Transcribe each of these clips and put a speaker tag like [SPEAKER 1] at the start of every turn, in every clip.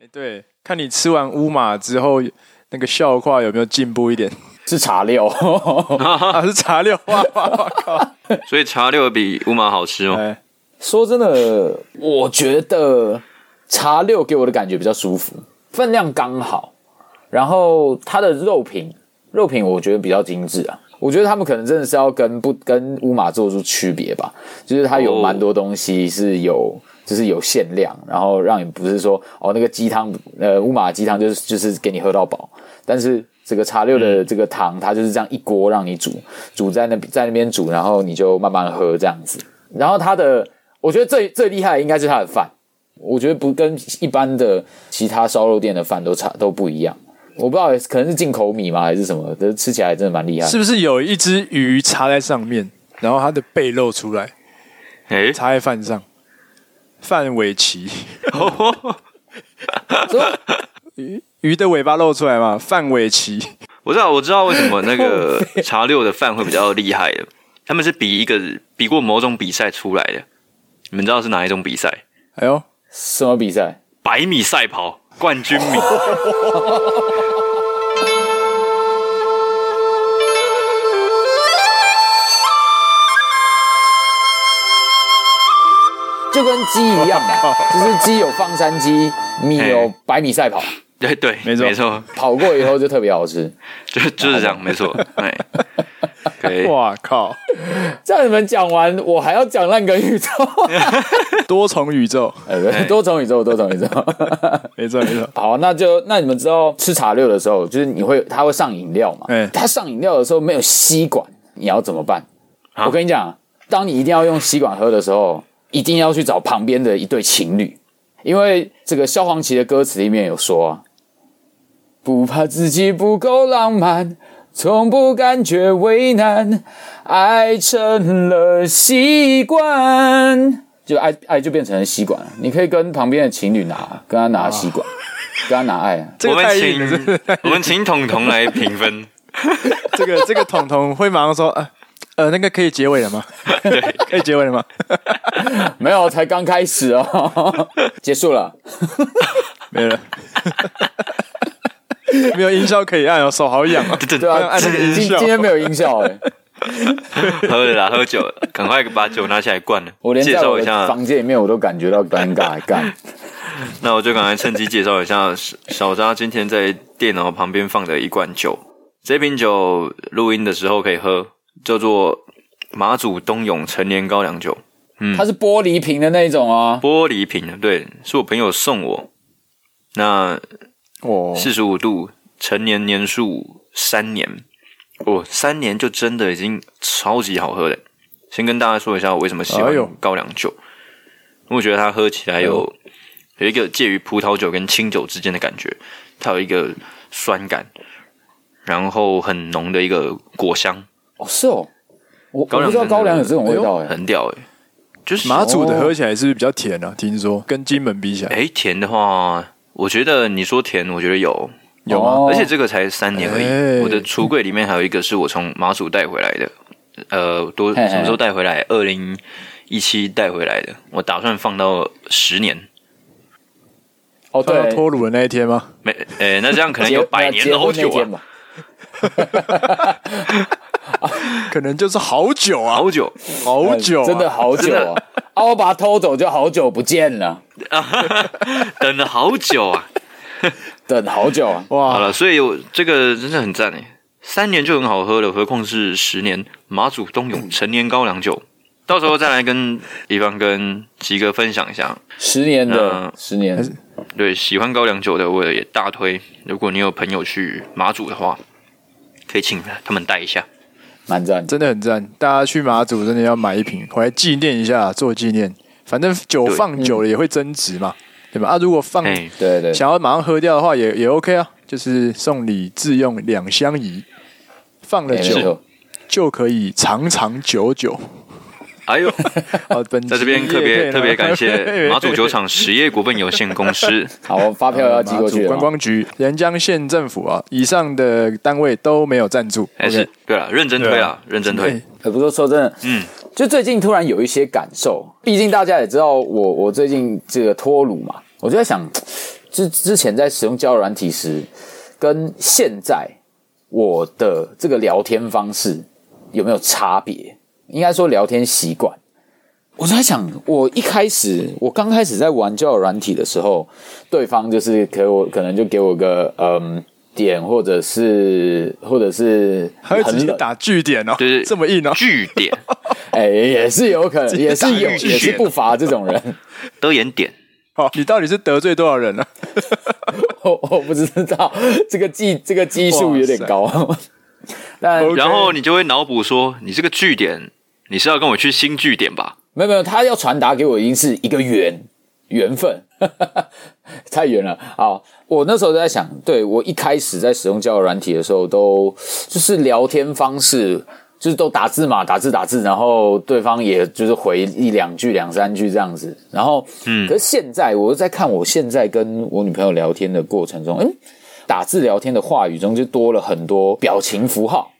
[SPEAKER 1] 哎，对，看你吃完乌马之后，那个笑话有没有进步一点？
[SPEAKER 2] 是茶六，
[SPEAKER 1] 啊，是茶六，哇，我靠！
[SPEAKER 3] 所以茶六比乌马好吃哦。
[SPEAKER 1] 哎，
[SPEAKER 2] 说真的，我觉得茶六给我的感觉比较舒服，分量刚好，然后它的肉品，肉品我觉得比较精致啊。我觉得他们可能真的是要跟不跟乌马做出区别吧，就是它有蛮多东西是有，就是有限量，然后让你不是说哦那个鸡汤，呃乌马鸡汤就是就是给你喝到饱，但是这个茶六的这个汤，它就是这样一锅让你煮，煮在那在那边煮，然后你就慢慢喝这样子。然后它的，我觉得最最厉害的应该是它的饭，我觉得不跟一般的其他烧肉店的饭都差都不一样。我不知道，可能是进口米吗，还是什么？这吃起来真的蛮厉害。
[SPEAKER 1] 是不是有一只鱼插在上面，然后它的背露出来？
[SPEAKER 3] 哎，
[SPEAKER 1] 插在饭上，范玮琪。鱼鱼的尾巴露出来嘛？范玮琪。
[SPEAKER 3] 我知道，我知道为什么那个 茶六的饭会比较厉害的。他们是比一个比过某种比赛出来的。你们知道是哪一种比赛？
[SPEAKER 1] 哎呦，
[SPEAKER 2] 什么比赛？
[SPEAKER 3] 百米赛跑。冠军米，
[SPEAKER 2] 就跟鸡一样嘛，就是鸡有放山鸡，米有百米赛跑。
[SPEAKER 3] 对对，没错没错，
[SPEAKER 2] 跑过以后就特别好吃，
[SPEAKER 3] 就就是这样，没错。哎。
[SPEAKER 1] 哇靠！
[SPEAKER 2] 这样你们讲完，我还要讲那个宇宙，
[SPEAKER 1] 多重宇宙，
[SPEAKER 2] 哎，多重宇宙，多重宇宙，
[SPEAKER 1] 没错没错。
[SPEAKER 2] 好，那就那你们知道吃茶六的时候，就是你会它会上饮料嘛？哎，他上饮料的时候没有吸管，你要怎么办？啊、我跟你讲，当你一定要用吸管喝的时候，一定要去找旁边的一对情侣，因为这个萧煌奇的歌词里面有说，不怕自己不够浪漫。从不感觉为难，爱成了习惯，就爱爱就变成了吸管了。你可以跟旁边的情侣拿，跟他拿吸管，跟他拿爱。
[SPEAKER 3] 我们请我们请彤彤来评分。
[SPEAKER 1] 这个这个彤彤会马上说，呃呃，那个可以结尾了吗？对，可以结尾了吗？
[SPEAKER 2] 没有，才刚开始哦，结束了，
[SPEAKER 1] 没了。没有音效可以按哦，手好痒啊！
[SPEAKER 2] 对对啊，按那个音效。今天没有音效哎。
[SPEAKER 3] 喝了啦，喝酒了，赶快把酒拿起来灌了。
[SPEAKER 2] 我连在我的房间里面我都感觉到尴尬，干。
[SPEAKER 3] 那我就赶快趁机介绍一下小扎今天在电脑旁边放的一罐酒。这瓶酒录音的时候可以喝，叫做马祖东涌陈年高粱酒。
[SPEAKER 2] 嗯，它是玻璃瓶的那种啊，
[SPEAKER 3] 玻璃瓶的，对，是我朋友送我。那。哦，四十五度，陈年年数三年，哦，三年就真的已经超级好喝了。先跟大家说一下我为什么喜欢高粱酒，哎、我觉得它喝起来有有一个介于葡萄酒跟清酒之间的感觉，它有一个酸感，然后很浓的一个果香。
[SPEAKER 2] 哦，是哦，我不知道高粱有这种味道哎，
[SPEAKER 3] 很屌哎。
[SPEAKER 1] 就是马祖的喝起来是不是比较甜啊？听说跟金门比起来，
[SPEAKER 3] 哎，甜的话。我觉得你说甜，我觉得有
[SPEAKER 1] 有吗？
[SPEAKER 3] 而且这个才三年而已。欸、我的橱柜里面还有一个是我从马祖带回来的，呃，多什么时候带回来？二零一七带回来的，我打算放到十年。
[SPEAKER 1] 哦，对，脱乳的那一天吗？
[SPEAKER 3] 没，哎、欸，那这样可能有百年老酒啊。
[SPEAKER 1] 可能就是好久啊，
[SPEAKER 3] 好久，
[SPEAKER 1] 好久，
[SPEAKER 2] 真的好久啊！啊，我把它偷走，就好久不见了。
[SPEAKER 3] 等了好久啊，
[SPEAKER 2] 等好久啊！
[SPEAKER 3] 哇，好了，所以我这个真的很赞哎，三年就很好喝了，何况是十年？马祖冬泳陈年高粱酒，到时候再来跟一方跟吉哥分享一下
[SPEAKER 2] 十年的十年。
[SPEAKER 3] 对，喜欢高粱酒的我也大推。如果你有朋友去马祖的话，可以请他们带一下。
[SPEAKER 2] 蛮赞，
[SPEAKER 1] 真的很赞。大家去马祖真的要买一瓶回来纪念一下，做纪念。反正酒放久了也会增值嘛，对，对吧？啊，如果放对对，想要马上喝掉的话也，也也 OK 啊。就是送礼自用两相宜，放了酒就可以长长久久。
[SPEAKER 3] 哎呦，在这边特别特别感谢 马祖酒厂实业股份有限公司。
[SPEAKER 2] 好，发票要寄过去。
[SPEAKER 1] 观光局、连江县政府啊，以上的单位都没有赞助。
[SPEAKER 3] 还是对了，认真推啊，认真推。
[SPEAKER 2] 可不是说真的，嗯，就最近突然有一些感受。毕竟大家也知道我，我最近这个脱鲁嘛，我就在想，之之前在使用交友软体时，跟现在我的这个聊天方式有没有差别？应该说聊天习惯。我在想，我一开始我刚开始在玩交友软体的时候，对方就是给我可能就给我个嗯点，或者是或者是
[SPEAKER 1] 还会直接打句点哦，
[SPEAKER 3] 对，
[SPEAKER 1] 这么硬哦，
[SPEAKER 3] 句点，
[SPEAKER 2] 哎，也是有可能，也是有，也是不乏这种人，
[SPEAKER 3] 得言点。
[SPEAKER 1] 哦，你到底是得罪多少人呢？
[SPEAKER 2] 我我不知道，这个技这个基数有点高。
[SPEAKER 3] 但然后你就会脑补说，你这个据点，你是要跟我去新据点吧？
[SPEAKER 2] 没有没有，他要传达给我已经是一个缘缘分，太远了。好，我那时候在想，对，我一开始在使用交友软体的时候，都就是聊天方式，就是都打字嘛，打字打字，然后对方也就是回一两句、两三句这样子。然后，嗯，可是现在我在看，我现在跟我女朋友聊天的过程中，嗯，打字聊天的话语中就多了很多表情符号。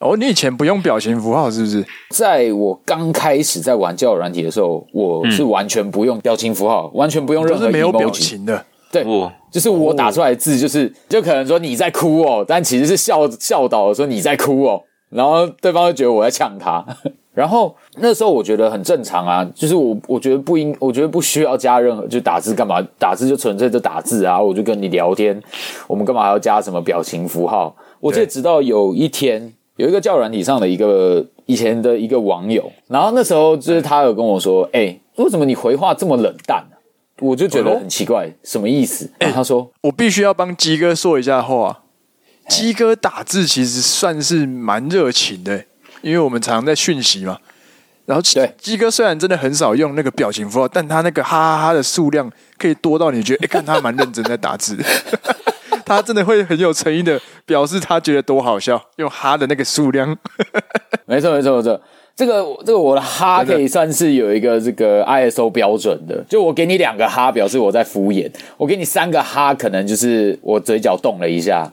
[SPEAKER 1] 哦，你以前不用表情符号是不是？
[SPEAKER 2] 在我刚开始在玩交友软体的时候，我是完全不用表情符号，完全不用任何
[SPEAKER 1] 没有表情的。
[SPEAKER 2] 对，就是我打出来的字，就是就可能说你在哭哦，但其实是笑笑导说你在哭哦，然后对方就觉得我在呛他。然后那时候我觉得很正常啊，就是我我觉得不应，我觉得不需要加任何就打字干嘛？打字就纯粹就打字啊，我就跟你聊天，我们干嘛还要加什么表情符号？我记得直到有一天。有一个交友软体上的一个以前的一个网友，然后那时候就是他有跟我说：“哎、欸，为什么你回话这么冷淡呢？”我就觉得很奇怪，什么意思？哎，他说：“
[SPEAKER 1] 我必须要帮鸡哥说一下话。鸡哥打字其实算是蛮热情的，因为我们常常在讯息嘛。然后对鸡哥虽然真的很少用那个表情符号，但他那个哈哈哈的数量可以多到你觉得，哎，看他蛮认真在打字。”他真的会很有诚意的表示他觉得多好笑，用哈的那个数量，
[SPEAKER 2] 没错没错没错，这个这个我的哈可以算是有一个这个 ISO 标准的，就我给你两个哈表示我在敷衍，我给你三个哈可能就是我嘴角动了一下，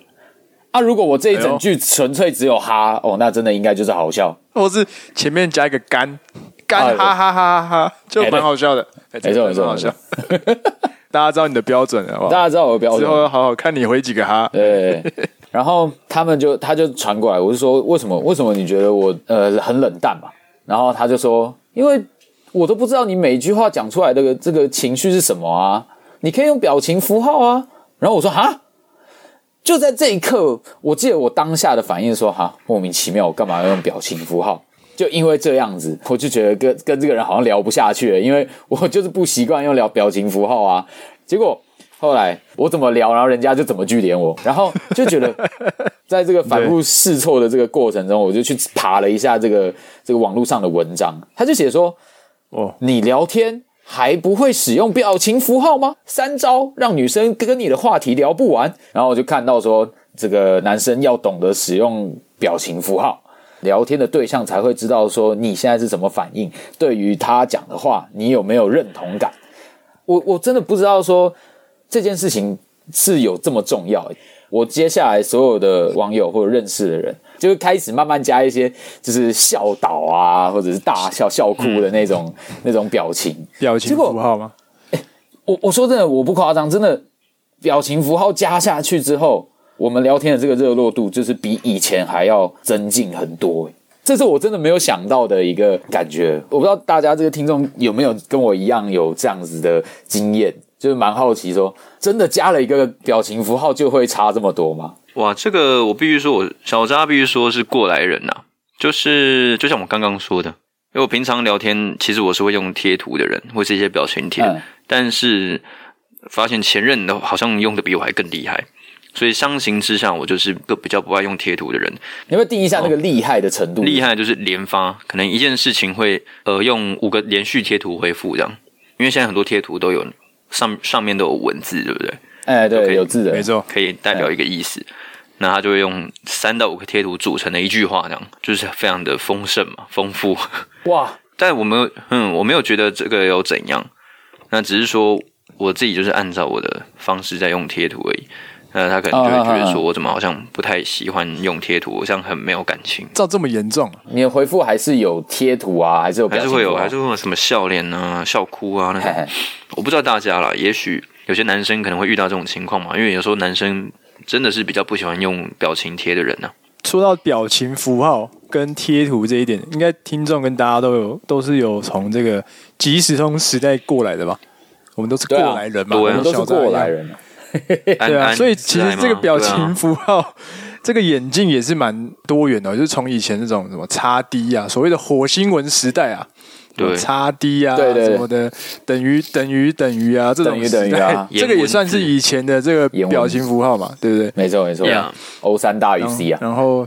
[SPEAKER 2] 啊，如果我这一整句纯粹只有哈哦，那真的应该就是好笑，
[SPEAKER 1] 或是前面加一个干干哈哈哈哈哈，就蛮好笑的，
[SPEAKER 2] 没错没错，好笑。
[SPEAKER 1] 大家知道你的标准了，好不好？
[SPEAKER 2] 大家知道我的标准，之
[SPEAKER 1] 后要好好看你回几个哈。
[SPEAKER 2] 对，然后他们就他就传过来，我就说为什么为什么你觉得我呃很冷淡嘛？然后他就说，因为我都不知道你每一句话讲出来的这个情绪是什么啊，你可以用表情符号啊。然后我说哈，就在这一刻，我记得我当下的反应说哈，莫名其妙，我干嘛要用表情符号？就因为这样子，我就觉得跟跟这个人好像聊不下去了，因为我就是不习惯用聊表情符号啊。结果后来我怎么聊，然后人家就怎么拒点我，然后就觉得 在这个反复试错的这个过程中，我就去爬了一下这个这个网络上的文章，他就写说：哦，你聊天还不会使用表情符号吗？三招让女生跟你的话题聊不完。然后我就看到说，这个男生要懂得使用表情符号。聊天的对象才会知道说你现在是什么反应，对于他讲的话，你有没有认同感？我我真的不知道说这件事情是有这么重要。我接下来所有的网友或者认识的人，就会开始慢慢加一些就是笑倒啊，或者是大笑笑哭的那种、嗯、那种表情，
[SPEAKER 1] 表情符号吗？
[SPEAKER 2] 欸、我我说真的，我不夸张，真的表情符号加下去之后。我们聊天的这个热络度，就是比以前还要增进很多，这是我真的没有想到的一个感觉。我不知道大家这个听众有没有跟我一样有这样子的经验，就是蛮好奇说，真的加了一个表情符号就会差这么多吗？
[SPEAKER 3] 哇，这个我必须说，我小扎必须说是过来人呐、啊，就是就像我刚刚说的，因为我平常聊天其实我是会用贴图的人，或是一些表情贴，嗯、但是发现前任的好像用的比我还更厉害。所以相形之下，我就是个比较不爱用贴图的人。
[SPEAKER 2] 你会定义一下那个厉害的程度？
[SPEAKER 3] 厉害就是连发，可能一件事情会呃用五个连续贴图回复这样。因为现在很多贴图都有上上面都有文字，对不对？
[SPEAKER 2] 哎，对有字的，
[SPEAKER 1] 没错，
[SPEAKER 3] 可以代表一个意思。那他就会用三到五个贴图组成的一句话，这样就是非常的丰盛嘛，丰富。
[SPEAKER 2] 哇！
[SPEAKER 3] 但我没有，嗯，我没有觉得这个有怎样。那只是说我自己就是按照我的方式在用贴图而已。呃，他可能就会觉得说，我怎么好像不太喜欢用贴图，好像很没有感情。
[SPEAKER 1] 照这么严重，
[SPEAKER 2] 你的回复还是有贴图啊，还是有，
[SPEAKER 3] 还是会有，还是会有什么笑脸啊、笑哭啊那种。嘿嘿我不知道大家啦，也许有些男生可能会遇到这种情况嘛，因为有时候男生真的是比较不喜欢用表情贴的人呢、啊。
[SPEAKER 1] 说到表情符号跟贴图这一点，应该听众跟大家都有都是有从这个即时通时代过来的吧？我们都是过来人嘛，
[SPEAKER 2] 啊、我们都是过来人。
[SPEAKER 1] 对啊，所以其实这个表情符号。这个眼镜也是蛮多元的，就是从以前那种什么叉 D 啊，所谓的火星文时代啊，对，叉 D 啊，对对什么的，等于等于等于啊，这种时代，啊、这个也算是以前的这个表情符号嘛，对不对？
[SPEAKER 2] 没错没错，O 三大于 C 啊，
[SPEAKER 1] 然后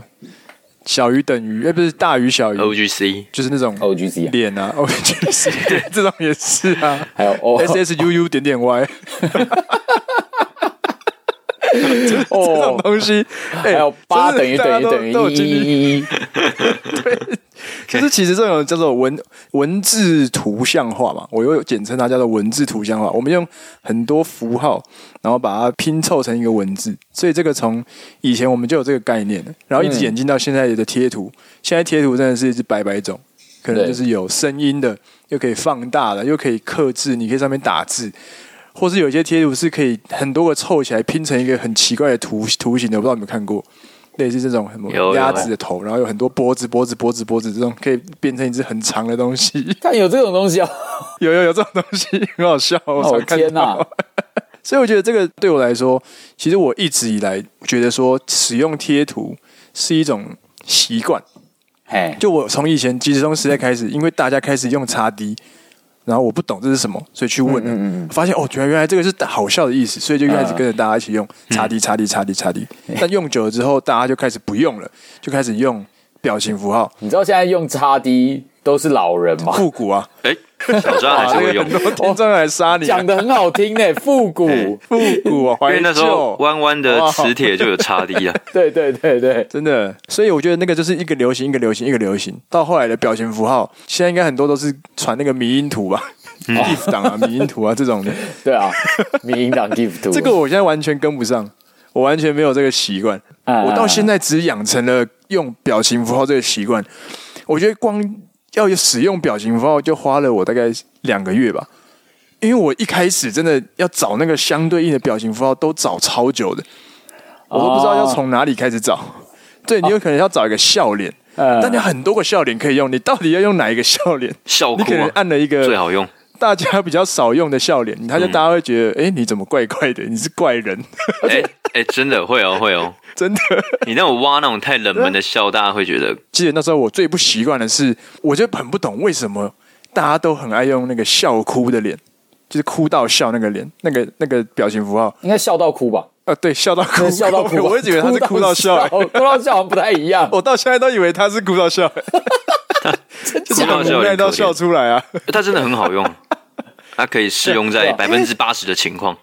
[SPEAKER 1] 小于等于，哎，不是大于小于
[SPEAKER 3] O G C，
[SPEAKER 1] 就是那种
[SPEAKER 2] O G C
[SPEAKER 1] 脸啊，O G C，对，这种也是啊，
[SPEAKER 2] 还有 O
[SPEAKER 1] S S U U 点点 Y。这种东西，
[SPEAKER 2] 还有八等于等于等于一。
[SPEAKER 1] 对，就是其实这种叫做文文字图像化嘛，我又简称它叫做文字图像化。我们用很多符号，然后把它拼凑成一个文字。所以这个从以前我们就有这个概念了，然后一直演进到现在的贴图。现在贴图真的是一百百种，可能就是有声音的，又可以放大的，又可以刻字，你可以上面打字。或是有一些贴图是可以很多个凑起来拼成一个很奇怪的图图形的，我不知道你们看过，类似这种什么鸭子的头，然后有很多脖子、脖子、脖子、脖子这种可以变成一只很长的东西。
[SPEAKER 2] 但有这种东西啊？
[SPEAKER 1] 有有有这种东西，很好笑。我
[SPEAKER 2] 哦天哪！
[SPEAKER 1] 所以我觉得这个对我来说，其实我一直以来觉得说使用贴图是一种习惯。嘿，就我从以前即时通时代开始，因为大家开始用 XD。然后我不懂这是什么，所以去问了，嗯嗯嗯发现哦，原来原来这个是好笑的意思，所以就开始跟着大家一起用叉 D 叉 D 叉 D 叉 D。但用久了之后，大家就开始不用了，就开始用表情符号。
[SPEAKER 2] 你知道现在用叉 D 都是老人嘛？
[SPEAKER 1] 复古啊！
[SPEAKER 3] 哎。小张还是会用，
[SPEAKER 1] 很多听众来杀你，
[SPEAKER 2] 讲的很好听呢，复古。
[SPEAKER 1] 复古啊，
[SPEAKER 3] 因为那时候弯弯的磁铁就有差 D 啊，
[SPEAKER 2] 对对对对，
[SPEAKER 1] 真的，所以我觉得那个就是一个流行，一个流行，一个流行，到后来的表情符号，现在应该很多都是传那个迷因图吧，GIF 档啊，迷因图啊这种的，
[SPEAKER 2] 对啊，迷因档 GIF 图，
[SPEAKER 1] 这个我现在完全跟不上，我完全没有这个习惯，我到现在只养成了用表情符号这个习惯，我觉得光。要使用表情符号，就花了我大概两个月吧，因为我一开始真的要找那个相对应的表情符号，都找超久的，我都不知道要从哪里开始找。Oh. 对，你有可能要找一个笑脸，uh. 但你很多个笑脸可以用，你到底要用哪一个笑脸？
[SPEAKER 3] 笑
[SPEAKER 1] 你可能按了一个
[SPEAKER 3] 最好用。
[SPEAKER 1] 大家比较少用的笑脸，他就大家会觉得，哎、嗯欸，你怎么怪怪的？你是怪人？
[SPEAKER 3] 哎哎、欸欸，真的会哦，会哦，
[SPEAKER 1] 真的。
[SPEAKER 3] 你那种挖那种太冷门的笑，大家会觉得。
[SPEAKER 1] 记得那时候我最不习惯的是，我就很不懂为什么大家都很爱用那个笑哭的脸，就是哭到笑那个脸，那个那个表情符号，
[SPEAKER 2] 应该笑到哭吧？
[SPEAKER 1] 呃，对，笑到哭，
[SPEAKER 2] 笑到哭，
[SPEAKER 1] 我会以为他是哭到笑，
[SPEAKER 2] 哭到笑好像不太一样。
[SPEAKER 1] 我到现在都以为他是哭到笑，
[SPEAKER 3] 哭到笑，
[SPEAKER 1] 到笑出来啊！
[SPEAKER 3] 他真的很好用。它可以适用在百分之八十的情况。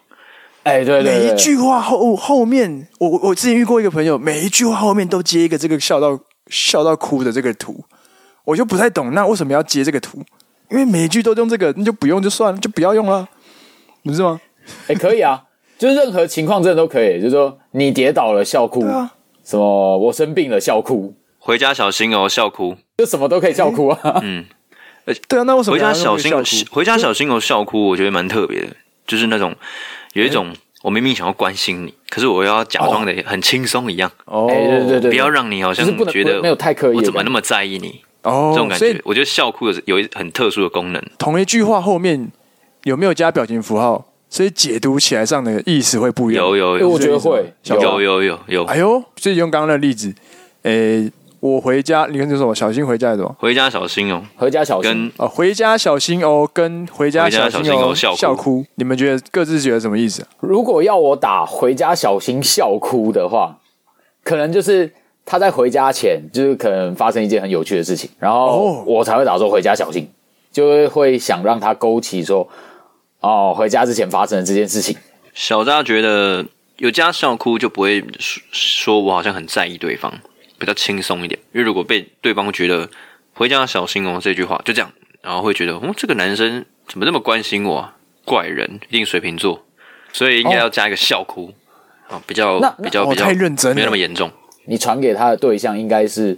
[SPEAKER 2] 哎，对对，
[SPEAKER 1] 每一句话后后面，我我之前遇过一个朋友，每一句话后面都接一个这个笑到笑到哭的这个图，我就不太懂，那为什么要接这个图？因为每一句都用这个，那就不用就算了，就不要用了，不是吗？
[SPEAKER 2] 哎，可以啊，就是任何情况真的都可以，就是说你跌倒了笑哭，啊、什么我生病了笑哭，
[SPEAKER 3] 回家小心哦笑哭，
[SPEAKER 2] 就什么都可以笑哭啊，
[SPEAKER 3] 嗯。
[SPEAKER 1] 对啊，那为什么
[SPEAKER 3] 回家小心？回家小心哦，笑哭，我觉得蛮特别的，就是那种有一种我明明想要关心你，可是我要假装的很轻松一样。
[SPEAKER 2] 哦，对对对，
[SPEAKER 3] 不要让你好像觉得
[SPEAKER 2] 没有太刻意，
[SPEAKER 3] 我怎么那么在意你？哦，这种感觉，我觉得笑哭有有一很特殊的功能。
[SPEAKER 1] 同一句话后面有没有加表情符号？所以解读起来上的意思会不一样。
[SPEAKER 3] 有有有，
[SPEAKER 2] 我觉得会
[SPEAKER 3] 有有有有。
[SPEAKER 1] 哎呦，所以用刚刚的例子，诶。我回家，你看这什么？小心回家是什么？
[SPEAKER 3] 回家小心哦，
[SPEAKER 2] 回家小心
[SPEAKER 3] 跟
[SPEAKER 1] 哦，回家小心哦，跟回家小心哦，笑哭，笑哭，你们觉得各自觉得什么意思？
[SPEAKER 2] 如果要我打回家小心笑哭的话，可能就是他在回家前，就是可能发生一件很有趣的事情，然后我才会打说回家小心，就会会想让他勾起说哦，回家之前发生的这件事情。
[SPEAKER 3] 小扎觉得有加笑哭就不会说我好像很在意对方。比较轻松一点，因为如果被对方觉得“回家要小心哦”这句话就这样，然后会觉得“哦，这个男生怎么那么关心我啊？怪人，一定水瓶座”，所以应该要加一个笑哭啊、哦，比较比较比较
[SPEAKER 1] 太认真，
[SPEAKER 3] 没有那么严重。
[SPEAKER 2] 你传给他的对象应该是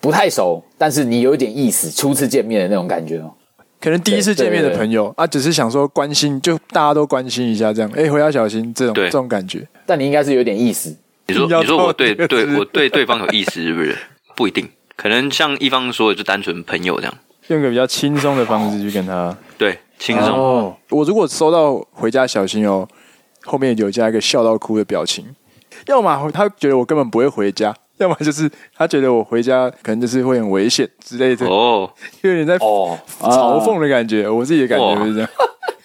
[SPEAKER 2] 不太熟，但是你有一点意思，初次见面的那种感觉哦。
[SPEAKER 1] 可能第一次见面的朋友啊，只是想说关心，就大家都关心一下这样。哎、欸，回家小心这种这种感觉。
[SPEAKER 2] 但你应该是有点意思。
[SPEAKER 3] 你说你说我对对我对对方有意思是不是？不一定，可能像一方说的，就单纯朋友这样，
[SPEAKER 1] 用个比较轻松的方式去跟他
[SPEAKER 3] 对轻松。
[SPEAKER 1] 哦，我如果收到回家小心哦，后面有加一个笑到哭的表情，要么他觉得我根本不会回家。要么就是他觉得我回家可能就是会很危险之类的哦，有点在哦。嘲讽的感觉，哦、我自己的感觉是这样，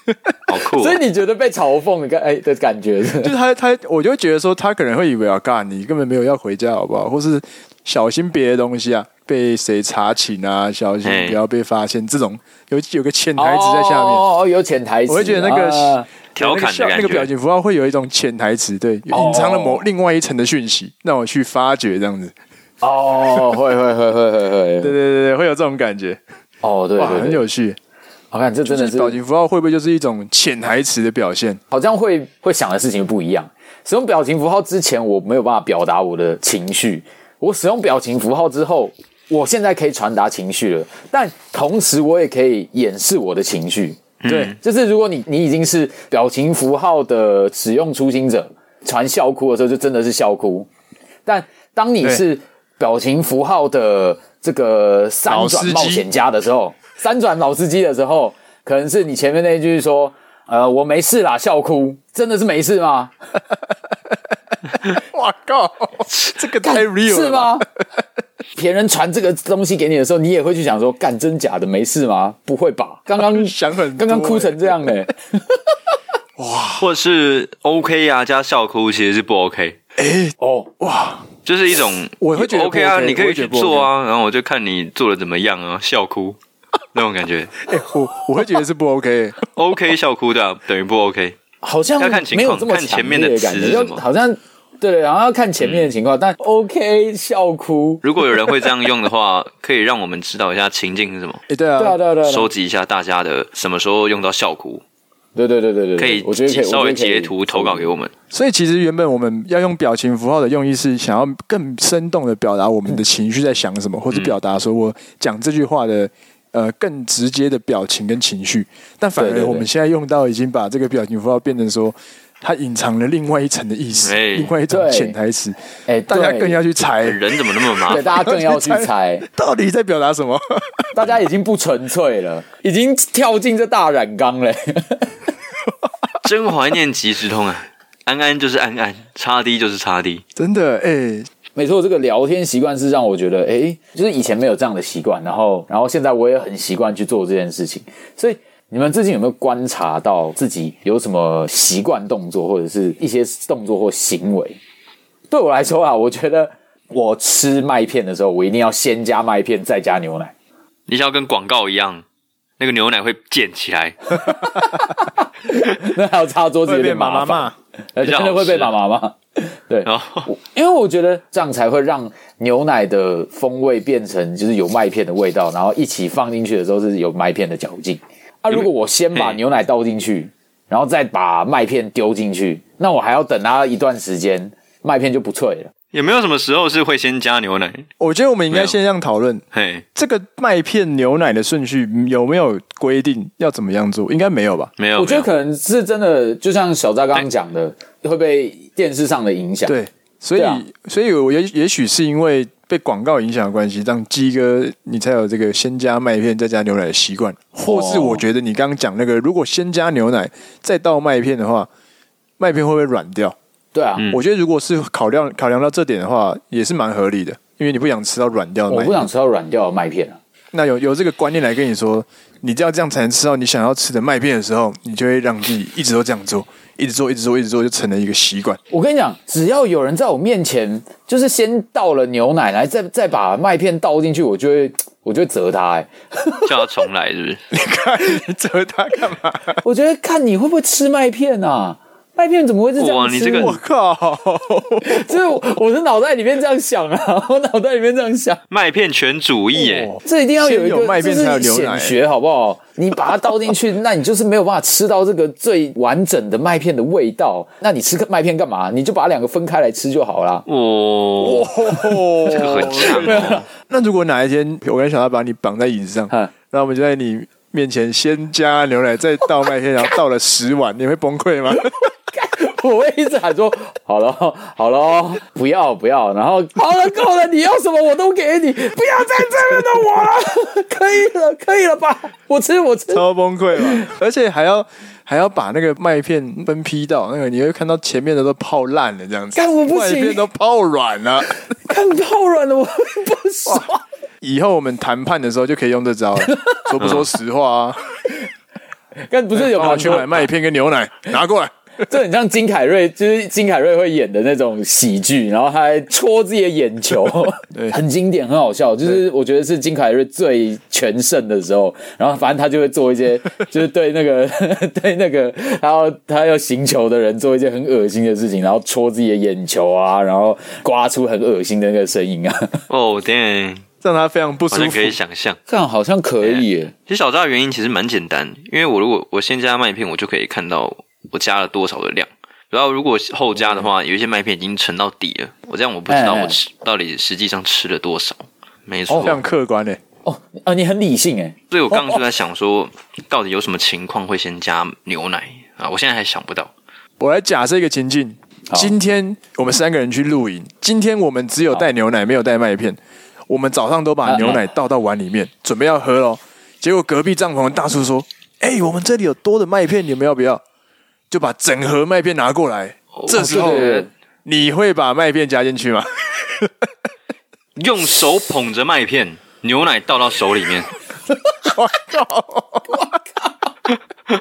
[SPEAKER 3] 好酷、哦。
[SPEAKER 2] 所以你觉得被嘲讽的感哎的感觉是，
[SPEAKER 1] 就是他他，我就会觉得说他可能会以为啊，干你根本没有要回家，好不好？或是小心别的东西啊，被谁查寝啊，小心不要被发现。这种有有个潜台词在下面
[SPEAKER 2] 哦，哦，有潜台词，
[SPEAKER 1] 我会觉得那个。啊
[SPEAKER 3] 调侃的
[SPEAKER 1] 那个表情符号会有一种潜台词，对，隐藏了某另外一层的讯息，让我去发掘这样子。
[SPEAKER 2] 哦，会会会会会会，对
[SPEAKER 1] 对对对，会有这种感觉。
[SPEAKER 2] 哦，对，很
[SPEAKER 1] 有趣。
[SPEAKER 2] 我看这真的是
[SPEAKER 1] 表情符号会不会就是一种潜台词的表现？
[SPEAKER 2] 好像会会想的事情不一样。使用表情符号之前，我没有办法表达我的情绪；我使用表情符号之后，我现在可以传达情绪了，但同时我也可以掩饰我的情绪。对，就是如果你你已经是表情符号的使用初心者，传笑哭的时候就真的是笑哭。但当你是表情符号的这个三转冒险家的时候，三转老司机的时候，可能是你前面那一句说：“呃，我没事啦，笑哭，真的是没事吗？”
[SPEAKER 1] 我靠，这个太 real 了，
[SPEAKER 2] 是吗？别人传这个东西给你的时候，你也会去想说：干真假的，没事吗？不会吧？刚刚
[SPEAKER 1] 想很，
[SPEAKER 2] 刚刚哭成这样嘞，
[SPEAKER 3] 哇！或者是 OK 啊，加笑哭其实是不 OK。
[SPEAKER 1] 哎、欸，哦，哇，
[SPEAKER 3] 就是一种
[SPEAKER 1] 我会觉得
[SPEAKER 3] OK 啊，你可以去做啊，然后我就看你做的怎么样啊，笑哭那种感觉。
[SPEAKER 1] 哎、欸，我我会觉得是不 OK。
[SPEAKER 3] OK 笑哭的等于不 OK，
[SPEAKER 2] 好像
[SPEAKER 3] 要看情况，看前面的词是什么，
[SPEAKER 2] 好像。对，然后要看前面的情况，嗯、但 OK 笑哭。
[SPEAKER 3] 如果有人会这样用的话，可以让我们知道一下情境是什么。
[SPEAKER 1] 哎，对啊，对啊，
[SPEAKER 2] 对啊，对啊，
[SPEAKER 3] 收集一下大家的什么时候用到笑哭。
[SPEAKER 2] 对对对对对，
[SPEAKER 3] 可以，
[SPEAKER 2] 我觉得可以
[SPEAKER 3] 稍微截图投稿给我们。
[SPEAKER 1] 所以其实原本我们要用表情符号的用意是想要更生动的表达我们的情绪在想什么，嗯、或者表达说我讲这句话的呃更直接的表情跟情绪。但反而我们现在用到已经把这个表情符号变成说。它隐藏了另外一层的意思，欸、另外一种潜台词。哎，大家更要去猜，
[SPEAKER 3] 人怎么那么麻烦？
[SPEAKER 2] 对，大家更要去猜，
[SPEAKER 1] 到底在表达什么？
[SPEAKER 2] 大家已经不纯粹了，已经跳进这大染缸了。
[SPEAKER 3] 真怀念即时通啊！安安就是安安，叉 D 就是叉 D，
[SPEAKER 1] 真的哎，欸、
[SPEAKER 2] 没错，这个聊天习惯是让我觉得，哎、欸，就是以前没有这样的习惯，然后，然后现在我也很习惯去做这件事情，所以。你们最近有没有观察到自己有什么习惯动作，或者是一些动作或行为？对我来说啊，我觉得我吃麦片的时候，我一定要先加麦片，再加牛奶。
[SPEAKER 3] 你想要跟广告一样，那个牛奶会溅起来，
[SPEAKER 2] 那还要擦桌子有点麻烦，真的会被妈妈骂。对，因为我觉得这样才会让牛奶的风味变成就是有麦片的味道，然后一起放进去的时候是有麦片的嚼劲。那、啊、如果我先把牛奶倒进去，然后再把麦片丢进去，那我还要等它一段时间，麦片就不脆了。
[SPEAKER 3] 有没有什么时候是会先加牛奶？
[SPEAKER 1] 我觉得我们应该先这样讨论。嘿，这个麦片牛奶的顺序有没有规定要怎么样做？应该没有吧？
[SPEAKER 3] 没有。
[SPEAKER 2] 我觉得可能是真的，就像小扎刚刚讲的，会被电视上的影响。
[SPEAKER 1] 对，所以，啊、所以我也也许是因为。被广告影响的关系，让鸡哥你才有这个先加麦片再加牛奶的习惯，或是我觉得你刚刚讲那个，如果先加牛奶再倒麦片的话，麦片会不会软掉？
[SPEAKER 2] 对啊，
[SPEAKER 1] 我觉得如果是考量考量到这点的话，也是蛮合理的，因为你不想吃到软掉的麦片，
[SPEAKER 2] 我不想吃到软掉的麦片啊。
[SPEAKER 1] 那有有这个观念来跟你说，你只要这样才能吃到你想要吃的麦片的时候，你就会让自己一直都这样做。一直做，一直做，一直做，就成了一个习惯。
[SPEAKER 2] 我跟你讲，只要有人在我面前，就是先倒了牛奶来，再再把麦片倒进去，我就会，我就会责他、欸，哎，
[SPEAKER 3] 叫他重来，是不是？
[SPEAKER 1] 你看，你责他干嘛？
[SPEAKER 2] 我觉得看你会不会吃麦片啊。麦片怎么会是这样吃？哇，
[SPEAKER 3] 你这个
[SPEAKER 1] 我靠！
[SPEAKER 2] 就是我的脑袋里面这样想啊，我脑袋里面这样想。
[SPEAKER 3] 麦片全主义耶，
[SPEAKER 2] 这一定要有一个
[SPEAKER 1] 麦片才有牛奶，
[SPEAKER 2] 显学好不好？你把它倒进去，那你就是没有办法吃到这个最完整的麦片的味道。那你吃个麦片干嘛？你就把两个分开来吃就好了。
[SPEAKER 3] 哦，这个很强。
[SPEAKER 1] 那如果哪一天我跟小大把你绑在椅子上，那我们就在你面前先加牛奶，再倒麦片，然后倒了十碗，你会崩溃吗？
[SPEAKER 2] 我会一直喊说：“好了，好了，不要不要。”然后 好了，够了，你要什么我都给你，不要再这样的我了，可以了，可以了吧？我吃，我吃，
[SPEAKER 1] 超崩溃了！而且还要还要把那个麦片分批到那个，你会看到前面的都泡烂了，这样子，
[SPEAKER 2] 干我不行，
[SPEAKER 1] 麦片都泡软了，
[SPEAKER 2] 看泡软了，我不爽。
[SPEAKER 1] 以后我们谈判的时候就可以用这招，说不说实话啊？
[SPEAKER 2] 但不是有
[SPEAKER 1] 去买麦片跟牛奶拿过来。
[SPEAKER 2] 这很像金凯瑞，就是金凯瑞会演的那种喜剧，然后他还戳自己的眼球，对，很经典，很好笑。就是我觉得是金凯瑞最全盛的时候，然后反正他就会做一些，就是对那个 对那个他要他要行球的人做一些很恶心的事情，然后戳自己的眼球啊，然后刮出很恶心的那个声音啊。
[SPEAKER 3] 哦，天，
[SPEAKER 1] 让他非常不舒服。
[SPEAKER 3] 可以想象，
[SPEAKER 2] 这样好像可以耶。
[SPEAKER 3] 其实小扎的原因其实蛮简单，因为我如果我先加麦片，我就可以看到。我加了多少的量？然后如果后加的话，有一些麦片已经沉到底了。我这样我不知道我吃到底实际上吃了多少。没错，
[SPEAKER 1] 非常客观诶。
[SPEAKER 2] 哦啊，你很理性诶。
[SPEAKER 3] 所以我刚刚就在想说，到底有什么情况会先加牛奶啊？我现在还想不到。
[SPEAKER 1] 我来假设一个情境：今天我们三个人去露营，今天我们只有带牛奶，没有带麦片。我们早上都把牛奶倒到碗里面，准备要喝喽。结果隔壁帐篷的大叔说：“哎，我们这里有多的麦片，你们要不要？”就把整盒麦片拿过来，这时候你会把麦片加进去吗？
[SPEAKER 3] 用手捧着麦片，牛奶倒到手里面。
[SPEAKER 1] 我靠！我靠！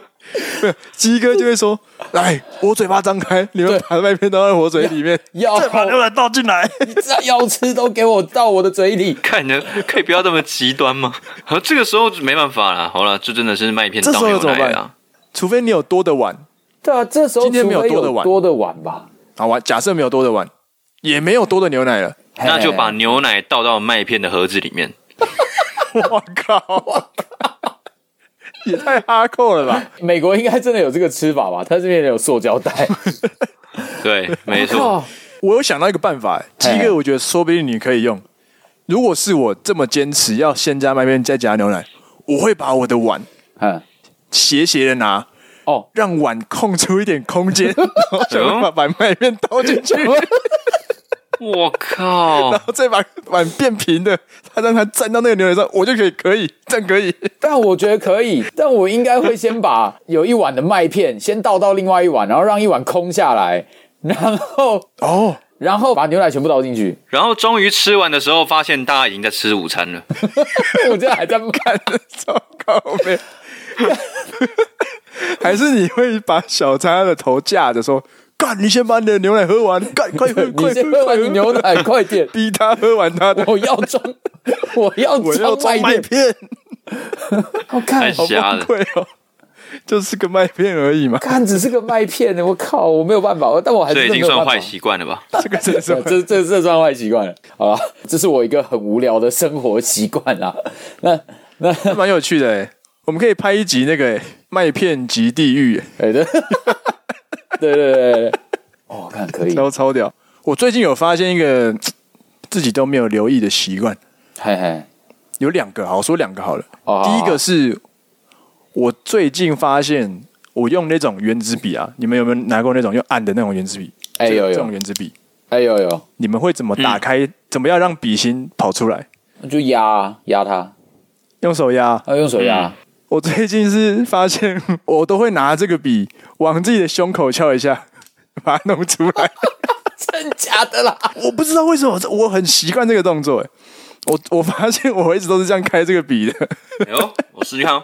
[SPEAKER 1] 鸡哥就会说：“来，我嘴巴张开，你们把麦片倒在我嘴里面，
[SPEAKER 2] 要
[SPEAKER 1] 再把牛奶倒进来。
[SPEAKER 2] 你只要要吃，都给我倒我的嘴里。
[SPEAKER 3] 看你可以不要这么极端吗？好，这个时候没办法了。好了，这真的是麦片倒牛奶啊。
[SPEAKER 1] 除非你有多的碗。”
[SPEAKER 2] 对啊，这时候今天没有多的碗，多的碗吧。
[SPEAKER 1] 好玩，假设没有多的碗，也没有多的牛奶了，
[SPEAKER 3] 那就把牛奶倒到麦片的盒子里面。
[SPEAKER 1] 我靠！我靠！也太哈扣了吧！
[SPEAKER 2] 美国应该真的有这个吃法吧？他这边有塑胶袋。
[SPEAKER 3] 对，没错。
[SPEAKER 1] 我有想到一个办法，鸡哥，我觉得说不定你可以用。如果是我这么坚持要先加麦片再加牛奶，我会把我的碗嗯斜斜的拿。哦，让碗空出一点空间，然后把把麦片倒进去。
[SPEAKER 3] 我靠！
[SPEAKER 1] 然后再把碗变平的，他让它沾到那个牛奶上，我就可以可以这样可以。
[SPEAKER 2] 但我觉得可以，但我应该会先把有一碗的麦片先倒到另外一碗，然后让一碗空下来，然后哦，然后把牛奶全部倒进去，
[SPEAKER 3] 然后终于吃完的时候，发现大家已经在吃午餐了。
[SPEAKER 2] 我现在还在不看，
[SPEAKER 1] 糟糕呗。还是你会把小叉的头架着说：“干，你先把你的牛奶喝完，干，快喝，
[SPEAKER 2] 快 先喝完你牛奶，快点，
[SPEAKER 1] 逼他喝完他的。
[SPEAKER 2] 我要装，我 要我要装麦片。好看，
[SPEAKER 3] 好瞎了，
[SPEAKER 1] 对哦，就是个麦片而已嘛。
[SPEAKER 2] 看，只是个麦片呢，我靠，我没有办法，但我还是
[SPEAKER 3] 已经算坏习惯了吧？
[SPEAKER 1] 这个这这
[SPEAKER 2] 这这算坏习惯了。好吧，这是我一个很无聊的生活习惯啦。那那
[SPEAKER 1] 蛮有趣的哎。我们可以拍一集那个麦片及地狱，哎，对，
[SPEAKER 2] 对对对，哦，看可以，
[SPEAKER 1] 超超屌！我最近有发现一个 自己都没有留意的习惯，嘿嘿，有两个，好，我说两个好了。哦，第一个是我最近发现，我用那种原子笔啊，你们有没有拿过那种用按的那种原子笔？
[SPEAKER 2] 哎有有，
[SPEAKER 1] 这种原子笔，
[SPEAKER 2] 哎有有，
[SPEAKER 1] 你们会怎么打开？怎么样让笔芯跑出来？
[SPEAKER 2] 就压压它，
[SPEAKER 1] 用手压，
[SPEAKER 2] 啊，用手压。
[SPEAKER 1] 我最近是发现，我都会拿这个笔往自己的胸口敲一下，把它弄出来。
[SPEAKER 2] 真假的啦？
[SPEAKER 1] 我不知道为什么，我很习惯这个动作。哎，我我发现我一直都是这样开这个笔的。
[SPEAKER 3] 哎呦，我试试看，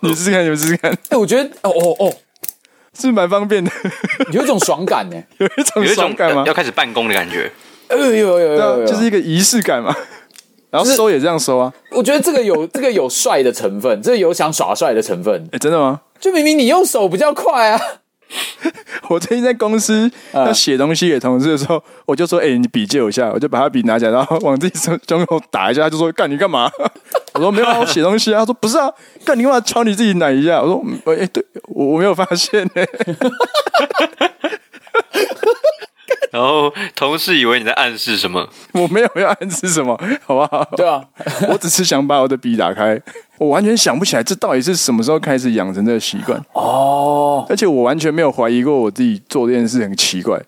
[SPEAKER 1] 你试试看，你们试试看。
[SPEAKER 2] 哎，我觉得哦哦哦，
[SPEAKER 1] 是蛮方便的，
[SPEAKER 2] 有一种爽感呢，
[SPEAKER 1] 有一种爽感吗？
[SPEAKER 3] 要开始办公的感觉。
[SPEAKER 2] 呃，有有有有，
[SPEAKER 1] 就是一个仪式感嘛。然后收也这样收啊，
[SPEAKER 2] 我觉得这个有 这个有帅的成分，这个有想耍帅的成分。
[SPEAKER 1] 哎，真的吗？
[SPEAKER 2] 就明明你用手比较快啊。
[SPEAKER 1] 我最近在公司要写东西给同事的时候，我就说：“哎，你笔借我一下。”我就把他笔拿起来，然后往自己胸胸口打一下，他就说：“干你干嘛？” 我说：“没有啊，我写东西啊。”他说：“不是啊，干你干嘛敲你自己奶一下？”我说：“哎，对我我没有发现呢。”
[SPEAKER 3] 然后同事以为你在暗示什么？
[SPEAKER 1] 我没有要暗示什么，好不好？
[SPEAKER 2] 对啊，
[SPEAKER 1] 我只是想把我的笔打开。我完全想不起来这到底是什么时候开始养成这个习惯哦。而且我完全没有怀疑过我自己做这件事很奇怪。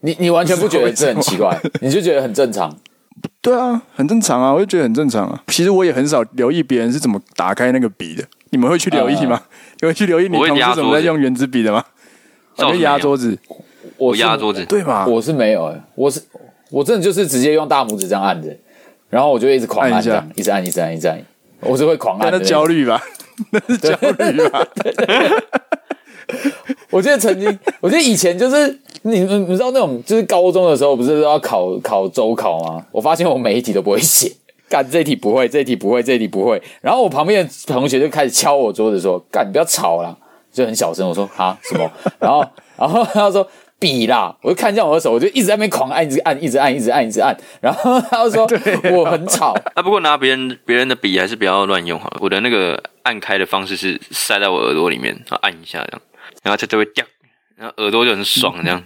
[SPEAKER 2] 你你完全不觉得这很奇怪，你就觉得很正常。
[SPEAKER 1] 对啊，很正常啊，我就觉得很正常啊。其实我也很少留意别人是怎么打开那个笔的。你们会去留意吗？你会去留意你同事怎么在用原子笔的吗？我会压桌子，
[SPEAKER 3] 我压桌子，
[SPEAKER 1] 对吗？
[SPEAKER 2] 我是没有哎，我是我真的就是直接用大拇指这样按着，然后我就一直狂按这样，一直按，一直按，一直按。我是会狂按，
[SPEAKER 1] 那焦虑吧？那是焦虑吧？
[SPEAKER 2] 我记得曾经，我记得以前就是你们你知道那种就是高中的时候不是都要考考周考吗？我发现我每一题都不会写，干这题不会，这题不会，这题不会。然后我旁边的同学就开始敲我桌子说：“干，你不要吵了。”就很小声，我说：“啊什么？”然后然后他说：“笔啦！”我就看见我的手，我就一直在那边狂按，一直按，一直按，一直按，一直按。然后他就说：“我很吵。”
[SPEAKER 3] 啊，不过拿别人别人的笔还是不要乱用好了。我的那个按开的方式是塞在我耳朵里面，然后按一下这样。然后它就会掉，然后耳朵就很爽，这样。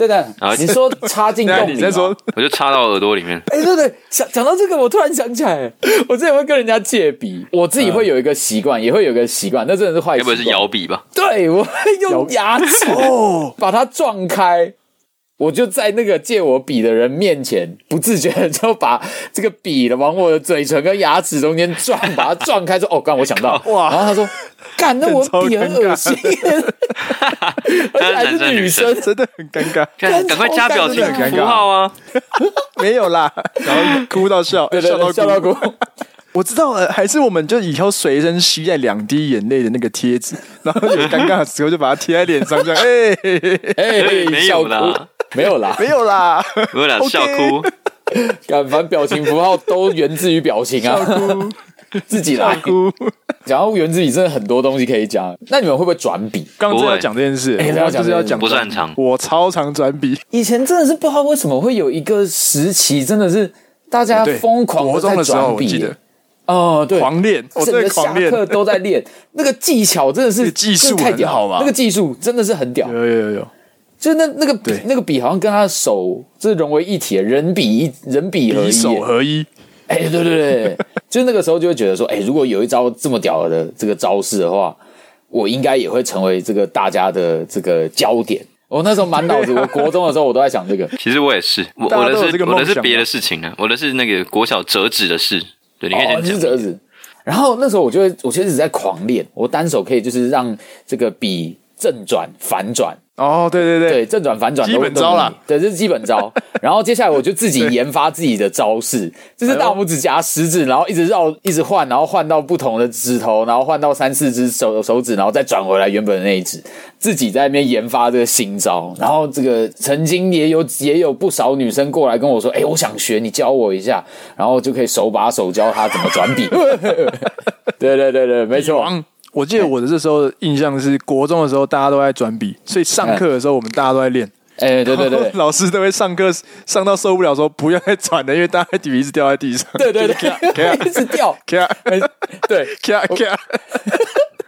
[SPEAKER 2] 对的，你说插进洞里，
[SPEAKER 1] 你再说，
[SPEAKER 3] 我就插到耳朵里面。
[SPEAKER 2] 哎、欸，对对，想讲到这个，我突然想起来，我之前会跟人家借笔，我自己会有一个习惯，也会有一个习惯，那真的是坏习惯。要不
[SPEAKER 3] 是摇笔吧？
[SPEAKER 2] 对，我会用牙齿哦把它撞开。我就在那个借我笔的人面前，不自觉的就把这个笔的往我的嘴唇跟牙齿中间撞，把它撞开，说：“哦，刚我想到。”哇！然后他说：“干，那我笔很恶心。” 而且还是女生，
[SPEAKER 1] 真的很尴尬。
[SPEAKER 3] 赶快加表情符号啊！
[SPEAKER 1] 没有啦，然后哭到笑，
[SPEAKER 2] 对对对，笑到哭。
[SPEAKER 1] 我知道了，还是我们就以后随身携带两滴眼泪的那个贴纸，然后有尴尬的时候就把它贴在脸上，这样哎
[SPEAKER 3] 哎，没有啦，
[SPEAKER 2] 没有啦，
[SPEAKER 1] 没有啦，
[SPEAKER 3] 没有啦，笑哭，
[SPEAKER 2] 敢凡表情符号都源自于表情啊，自己来。哭。讲到原子笔，真的很多东西可以讲。那你们会不会转笔？
[SPEAKER 1] 刚刚就要讲这件事，
[SPEAKER 2] 哎，就是要讲
[SPEAKER 3] 不擅长。
[SPEAKER 1] 我超常转笔，
[SPEAKER 2] 以前真的是不知道为什么会有一个时期，真的是大家疯狂的在转笔。哦，对，
[SPEAKER 1] 狂练，
[SPEAKER 2] 整个下课都在练，那个技巧真的是
[SPEAKER 1] 技术太屌。了，
[SPEAKER 2] 那个技术真的是很屌，
[SPEAKER 1] 有有有有，
[SPEAKER 2] 就那那个笔，那个笔好像跟他的手就是融为一体，人笔一人笔合一，
[SPEAKER 1] 手合一，
[SPEAKER 2] 哎，对对对，就那个时候就会觉得说，哎，如果有一招这么屌的这个招式的话，我应该也会成为这个大家的这个焦点。我那时候满脑子，我国中的时候我都在想这个，
[SPEAKER 3] 其实我也是，我我的是我的是别的事情呢，我的是那个国小折纸的事。对，你可以先讲。折纸，然后那时候我就会，我其实一直在狂练，我单手可以就是让这个笔正转、反转。
[SPEAKER 1] 哦，对对对，
[SPEAKER 2] 对正转反转
[SPEAKER 1] 基本招啦，
[SPEAKER 2] 对，这是基本招。然后接下来我就自己研发自己的招式，就是大拇指夹食指，然后一直绕，一直换，然后换到不同的指头，然后换到三四只手手指，然后再转回来原本的那一指，自己在那边研发这个新招。然后这个曾经也有也有不少女生过来跟我说：“哎，我想学，你教我一下。”然后就可以手把手教她怎么转笔。对对对对，没错。
[SPEAKER 1] 我记得我的这时候印象是国中的时候，大家都在转笔，所以上课的时候我们大家都在练。
[SPEAKER 2] 哎，对对对，
[SPEAKER 1] 老师都会上课上到受不了，说不要再转了，因为大家笔一直掉在地上。
[SPEAKER 2] 对对对，一直掉。对，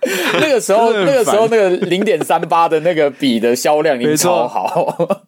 [SPEAKER 2] 那个时候，那个时候，那个零点三八的那个笔的销量已经超好。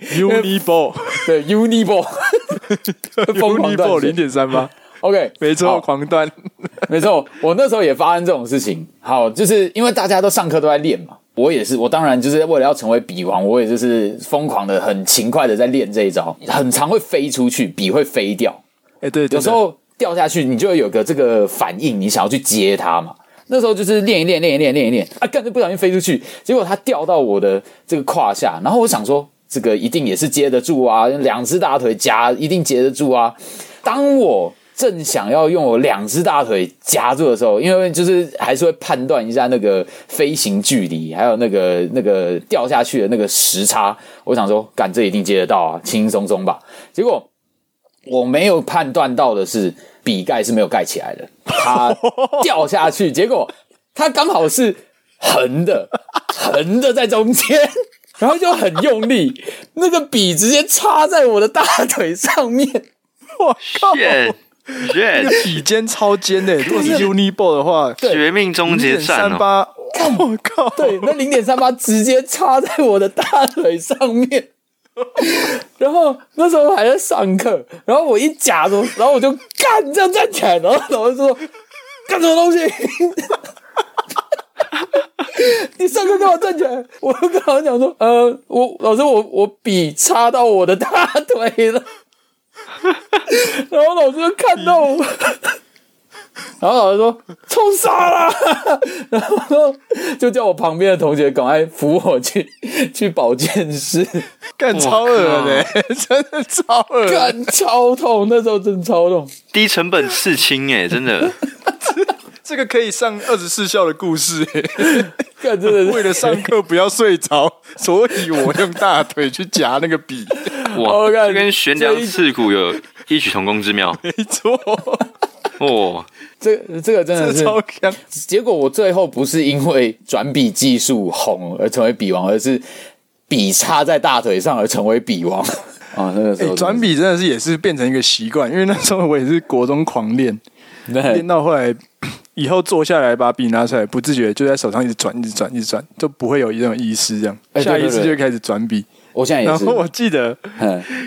[SPEAKER 1] Uniball，
[SPEAKER 2] 对，Uniball，Uniball
[SPEAKER 1] 零点三八。
[SPEAKER 2] OK，
[SPEAKER 1] 没错，狂断，
[SPEAKER 2] 没错。我那时候也发生这种事情。好，就是因为大家都上课都在练嘛，我也是。我当然就是为了要成为笔王，我也就是疯狂的、很勤快的在练这一招。很常会飞出去，笔会飞掉。
[SPEAKER 1] 哎，对，
[SPEAKER 2] 有时候掉下去，你就会有个这个反应，你想要去接它嘛。那时候就是练一练，练一练，练一练啊，干脆不小心飞出去，结果它掉到我的这个胯下，然后我想说，这个一定也是接得住啊，两只大腿夹一定接得住啊。当我正想要用我两只大腿夹住的时候，因为就是还是会判断一下那个飞行距离，还有那个那个掉下去的那个时差。我想说，干这一定接得到啊，轻轻松松吧。结果我没有判断到的是，笔盖是没有盖起来的，它掉下去，结果它刚好是横的，横的在中间，然后就很用力，那个笔直接插在我的大腿上面。我靠！
[SPEAKER 3] 那
[SPEAKER 1] 个笔尖超尖的，如果是 Uniball 的话，
[SPEAKER 3] 绝命终结战
[SPEAKER 1] 哦！我靠，
[SPEAKER 2] 对，那零点三八直接插在我的大腿上面。然后那时候还在上课，然后我一夹住，然后我就干这样站起来，然后老师说：“干什么东西？你上课干嘛站起来？我跟老师讲说，呃，我老师我我笔插到我的大腿了，然后老师就看到我。然后老师说：“冲杀了！” 然后就叫我旁边的同学赶快扶我去去保健室，
[SPEAKER 1] 干超恶的，真的超恶，
[SPEAKER 2] 干超痛，那时候真的超痛。
[SPEAKER 3] 低成本刺青哎，真的，
[SPEAKER 1] 这个可以上二十四孝的故事哎，
[SPEAKER 2] 干真的是
[SPEAKER 1] 为了上课不要睡着，所以我用大腿去夹那个笔。
[SPEAKER 3] 哇，这跟悬梁刺股有异曲同工之妙，
[SPEAKER 1] 没错。
[SPEAKER 3] 哦，
[SPEAKER 2] 这这个真的是
[SPEAKER 1] 超强。
[SPEAKER 2] 结果我最后不是因为转笔技术红而成为笔王，而是笔插在大腿上而成为笔王。啊，那个时候
[SPEAKER 1] 转笔真的是也是变成一个习惯，因为那时候我也是国中狂练，练到后来以后坐下来把笔拿出来，不自觉就在手上一直转，一直转，一直转，就不会有一种意识这样。下一次就开始转笔。
[SPEAKER 2] 我现在也是。
[SPEAKER 1] 然后我记得，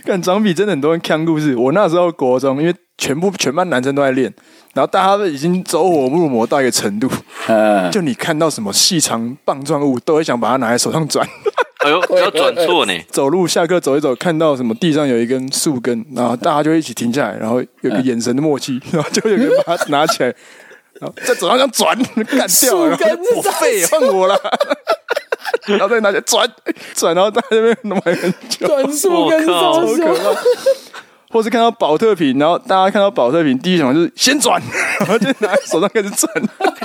[SPEAKER 1] 看转笔真的很多人看故事。我那时候国中，因为全部全班男生都在练，然后大家都已经走火入魔到一个程度，就你看到什么细长棒状物，都会想把它拿在手上转。
[SPEAKER 3] 哎呦，不要转错呢！
[SPEAKER 1] 走路下课走一走，看到什么地上有一根树根，然后大家就一起停下来，然后有个眼神的默契，然后就有人把它拿起来，然 后在手上这样转，干掉了，然后我废，换我了。然后再拿起来转转，然后在那边弄很久，
[SPEAKER 2] 转速跟超可怕。
[SPEAKER 1] 或是看到宝特瓶，然后大家看到宝特瓶，第一想法就是先转，然后就拿在手上开始转。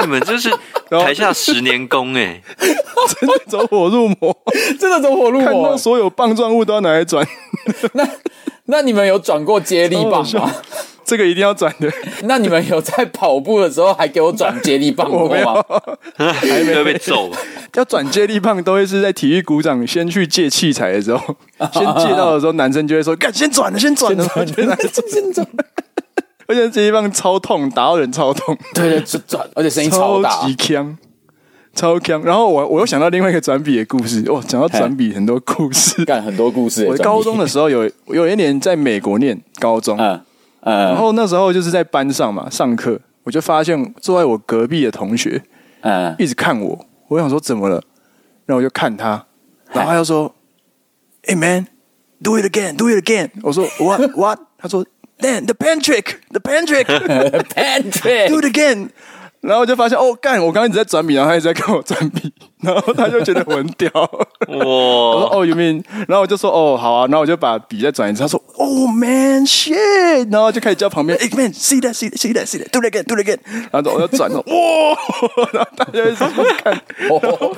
[SPEAKER 3] 你们这是台下十年功哎，
[SPEAKER 1] 真的走火入魔，
[SPEAKER 2] 真的走火入魔，看
[SPEAKER 1] 到所有棒状物都要拿来转。
[SPEAKER 2] 那那你们有转过接力棒吗？
[SPEAKER 1] 这个一定要转的。
[SPEAKER 2] 那你们有在跑步的时候还给我转接力棒 过吗？
[SPEAKER 3] 还没有被揍。
[SPEAKER 1] 要转接力棒都会是在体育股长先去借器材的时候，先借到的时候，男生就会说：“干，先转了，先转了。”先转。而且接力棒超痛，打到人超痛。
[SPEAKER 2] 对对，转转，而且声音超大，
[SPEAKER 1] 超超强。然后我我又想到另外一个转笔的故事。哇，讲到转笔很多故事，
[SPEAKER 2] 干很多故事。
[SPEAKER 1] 我高中的时候有有一年在美国念高中。嗯，然后那时候就是在班上嘛，上课我就发现坐在我隔壁的同学，嗯，一直看我，我想说怎么了，然后我就看他，然后他就说，Hey man，do it again，do it again。我说 What what？他说，Then the pan trick, the pan trick, pan trick, do it again。然后我就发现哦，干！我刚刚一直在转笔，然后他一直在看我转笔，然后他就觉得我很屌。哇！我说哦，you mean？然后我就说哦，好啊。然后我就把笔再转一次。他说哦，man shit！然后就开始叫旁边，哎，man，see that，see that，see that，see that，do it again，do it again。然后我就转了，哇！然后大家一直看，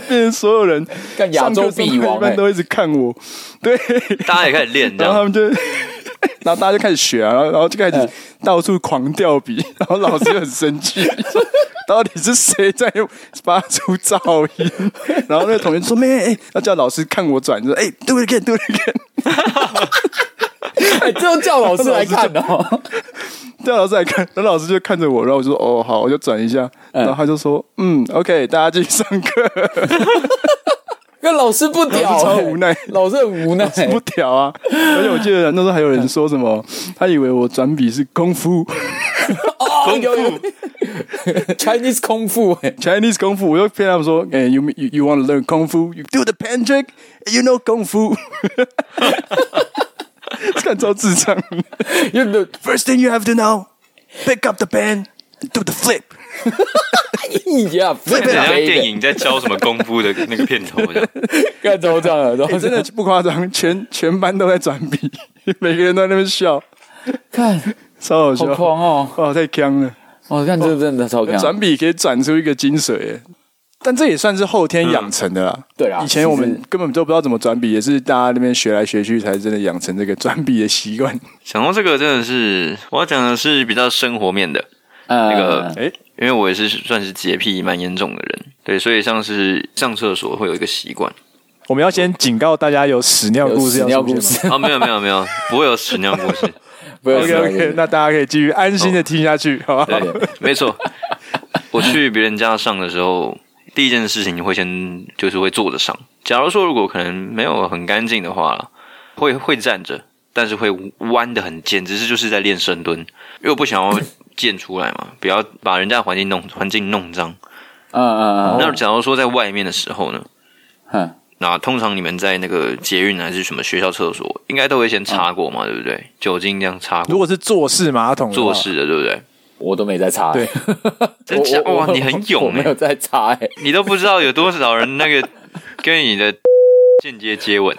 [SPEAKER 1] 变成所有人
[SPEAKER 2] 看亚洲笔王，
[SPEAKER 1] 一般都一直看我。对，
[SPEAKER 3] 大家也开始练，
[SPEAKER 1] 然后他们就，然后大家就开始学啊，然后然后就开始到处狂掉笔，然后老师就很生气。到底是谁在发出噪音？然后那个同学说：“妹，哎，要叫老师看我转，说，哎，do it again，do it again。”
[SPEAKER 2] 哎，就叫老师来看哦，
[SPEAKER 1] 叫老师来看，然后老师就看着我，然后我就说：“哦，好，我就转一下。”然后他就说：“嗯，OK，大家继续上课。”
[SPEAKER 2] 跟老师不屌，
[SPEAKER 1] 超无奈，
[SPEAKER 2] 老师很无奈，
[SPEAKER 1] 不屌啊！而且我记得那时候还有人说什么，他以为我转笔是功夫。
[SPEAKER 2] 功夫，Chinese 功夫
[SPEAKER 1] ，Chinese 功夫，我就骗他们说，哎，you you you want to learn 功夫，you do the pen trick，you know 功夫，看超智障。You the first thing you have to know，pick up the pen，do the flip。
[SPEAKER 2] 呀，
[SPEAKER 3] 这像电影在教什么功夫的那个片头一样，
[SPEAKER 2] 干都这样了，
[SPEAKER 1] 真的不夸张，全全班都在转笔，每个人都在那边笑，
[SPEAKER 2] 看。
[SPEAKER 1] 超好笑，
[SPEAKER 2] 好狂哦！
[SPEAKER 1] 哦，太强了！
[SPEAKER 2] 我看这个真的超强，
[SPEAKER 1] 转笔可以转出一个精髓，但这也算是后天养成的啦。
[SPEAKER 2] 对啊，
[SPEAKER 1] 以前我们根本都不知道怎么转笔，也是大家那边学来学去，才真的养成这个转笔的习惯。
[SPEAKER 3] 想到这个，真的是我要讲的是比较生活面的那个，哎，因为我也是算是洁癖蛮严重的人，对，所以像是上厕所会有一个习惯。
[SPEAKER 1] 我们要先警告大家，有屎尿故事，
[SPEAKER 2] 屎尿故事
[SPEAKER 3] 啊，没有没有没有，不会有屎尿故事。
[SPEAKER 1] OK OK，那大家可以继续安心的听下去，好吧？
[SPEAKER 3] 对，没错。我去别人家上的时候，第一件事情会先就是会坐着上。假如说如果可能没有很干净的话，会会站着，但是会弯的很简直是就是在练深蹲，因为我不想要建出来嘛，不要把人家环境弄环境弄脏。嗯嗯嗯。那假如说在外面的时候呢？哼。那通常你们在那个捷运还是什么学校厕所，应该都会先擦过嘛，对不对？酒精这样擦过。
[SPEAKER 1] 如果是坐式马桶，
[SPEAKER 3] 坐式的对不对？
[SPEAKER 2] 我都没在擦。
[SPEAKER 1] 对，
[SPEAKER 3] 真假哇，你很勇，
[SPEAKER 2] 没有在擦哎，
[SPEAKER 3] 你都不知道有多少人那个 跟你的间接接吻，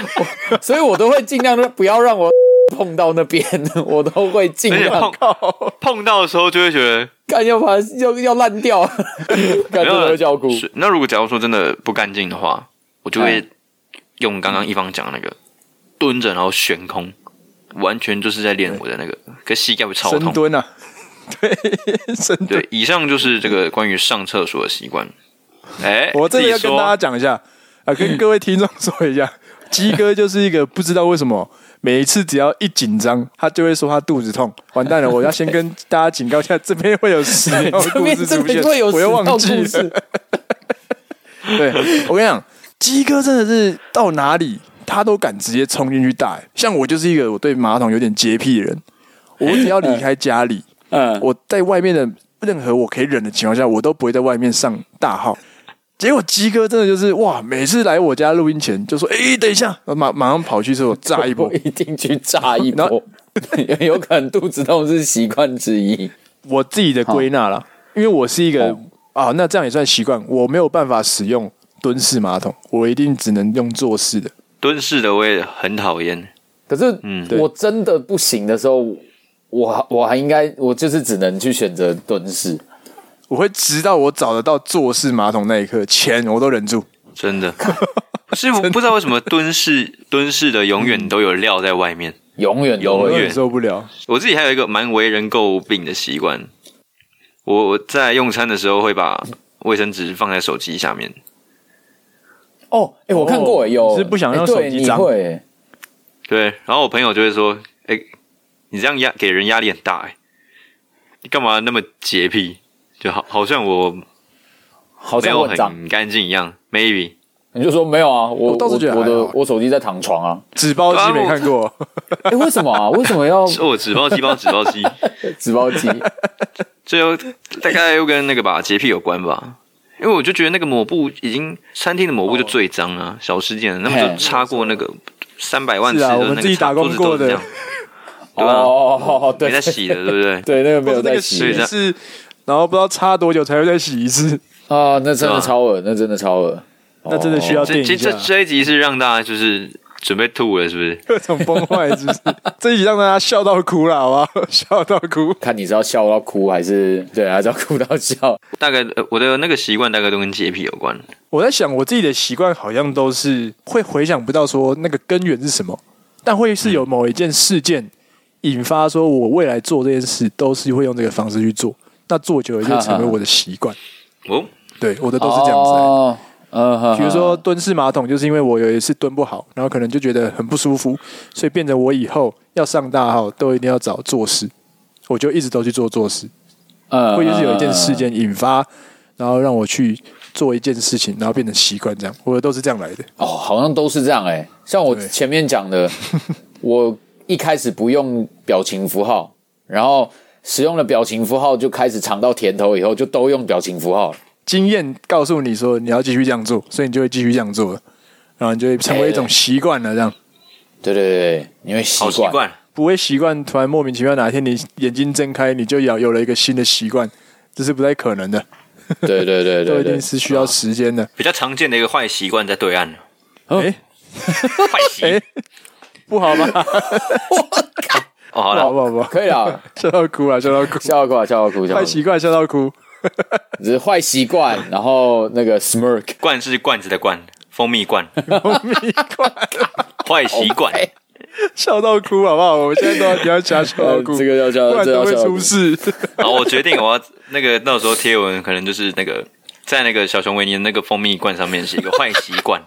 [SPEAKER 2] 所以我都会尽量的不要让我碰到那边，我都会尽量
[SPEAKER 3] 碰碰到的时候就会觉得，
[SPEAKER 2] 干要把要要烂掉，感觉会叫哭。
[SPEAKER 3] 那如果假如说真的不干净的话。我就会用刚刚一方讲的那个蹲着，然后悬空，完全就是在练我的那个，可膝盖会超痛。
[SPEAKER 1] 深蹲啊，对，深蹲。
[SPEAKER 3] 对，以上就是这个关于上厕所的习惯。哎，
[SPEAKER 1] 我这里要跟大家讲一下啊，跟各位听众说一下，鸡哥就是一个不知道为什么每一次只要一紧张，他就会说他肚子痛。完蛋了，我要先跟大家警告一下，这边会有屎尿故事出现，我又忘记了。对，我跟你讲。鸡哥真的是到哪里他都敢直接冲进去大，像我就是一个我对马桶有点洁癖的人，我只要离开家里，嗯，我在外面的任何我可以忍的情况下，我都不会在外面上大号。结果鸡哥真的就是哇，每次来我家录音前就说：“哎、欸，等一下，我马马上跑去厕所炸一波，
[SPEAKER 2] 一定去炸一波。后” 有可能肚子痛是习惯之一，
[SPEAKER 1] 我自己的归纳了，因为我是一个啊，那这样也算习惯，我没有办法使用。蹲式马桶，我一定只能用坐式的。
[SPEAKER 3] 蹲式的我也很讨厌。
[SPEAKER 2] 可是，嗯，我真的不行的时候，我我还应该，我就是只能去选择蹲式。
[SPEAKER 1] 我会直到我找得到坐式马桶那一刻，钱我都忍住。
[SPEAKER 3] 真的，所以我不知道为什么蹲式 蹲式的永远都有料在外面，
[SPEAKER 2] 永远
[SPEAKER 1] 永远受不了。
[SPEAKER 3] 我自己还有一个蛮为人诟病的习惯，我在用餐的时候会把卫生纸放在手机下面。
[SPEAKER 2] 哦，哎，我看过，有
[SPEAKER 1] 是不想用手机脏，
[SPEAKER 3] 对，然后我朋友就会说，哎，你这样压给人压力很大，哎，你干嘛那么洁癖？就好，好像我
[SPEAKER 2] 好像很
[SPEAKER 3] 干净一样，maybe，
[SPEAKER 2] 你就说没有啊，我我我的我手机在躺床啊，
[SPEAKER 1] 纸包机没看过，
[SPEAKER 2] 哎，为什么啊？为什么要？
[SPEAKER 3] 我，纸包机包纸包机，
[SPEAKER 2] 纸包机，
[SPEAKER 3] 最后大概又跟那个吧洁癖有关吧。因为我就觉得那个抹布已经餐厅的抹布就最脏啊，小事件，那么就擦过那个三百万次的那个，我们
[SPEAKER 1] 自己打工过的，
[SPEAKER 3] 对吧？没在洗的，对不对？
[SPEAKER 2] 对，那个没有在洗，
[SPEAKER 1] 是，然后不知道擦多久才会再洗一次
[SPEAKER 2] 啊，那真的超恶，那真的超恶，
[SPEAKER 1] 那真的需要电一下。
[SPEAKER 3] 这这一集是让大家就是。准备吐了是不是？
[SPEAKER 1] 各种崩坏，是不是？这一集让大家笑到哭了，好不好？笑到哭，
[SPEAKER 2] 看你是要笑到哭还是对，还是要哭到笑？
[SPEAKER 3] 大概我的那个习惯大概都跟洁癖有关。
[SPEAKER 1] 我在想，我自己的习惯好像都是会回想不到说那个根源是什么，但会是有某一件事件引发，说我未来做这件事都是会用这个方式去做，那做久了就成为我的习惯。哦，对，我的都是这样子。哦呃，比如说蹲式马桶，就是因为我有一次蹲不好，然后可能就觉得很不舒服，所以变成我以后要上大号都一定要找坐式，我就一直都去做坐式。呃，或者是有一件事件引发，然后让我去做一件事情，然后变成习惯这样，我的都是这样来的。
[SPEAKER 2] 哦，好像都是这样哎、欸，像我前面讲的，我一开始不用表情符号，然后使用了表情符号，就开始尝到甜头，以后就都用表情符号了。
[SPEAKER 1] 经验告诉你说你要继续这样做，所以你就会继续这样做了，然后你就会成为一种习惯了。这样，
[SPEAKER 2] 对对对，你会习惯，
[SPEAKER 1] 不会习惯。突然莫名其妙哪一天你眼睛睁开，你就有有了一个新的习惯，这是不太可能的。
[SPEAKER 2] 对对对 对，
[SPEAKER 1] 都一定是需要时间的。
[SPEAKER 3] 比较常见的一个坏习惯在对岸。哎，坏习，
[SPEAKER 1] 不好吗？我
[SPEAKER 3] 靠！哦，好了，
[SPEAKER 1] 好不好？可以了，笑到哭了，笑到哭，
[SPEAKER 2] 笑到哭，笑到哭，
[SPEAKER 1] 坏习惯，笑到哭。
[SPEAKER 2] 只是坏习惯，然后那个 smirk
[SPEAKER 3] 罐是罐子的罐，蜂蜜罐，
[SPEAKER 1] 蜂蜜罐，
[SPEAKER 3] 坏习惯，
[SPEAKER 1] 笑到哭好不好？我们现在都要你要笑到哭，
[SPEAKER 2] 这个要笑，
[SPEAKER 1] 不然都会出事。
[SPEAKER 3] 好，我决定我要那个到时候贴文，可能就是那个在那个小熊维尼的那个蜂蜜罐上面是一个坏习惯。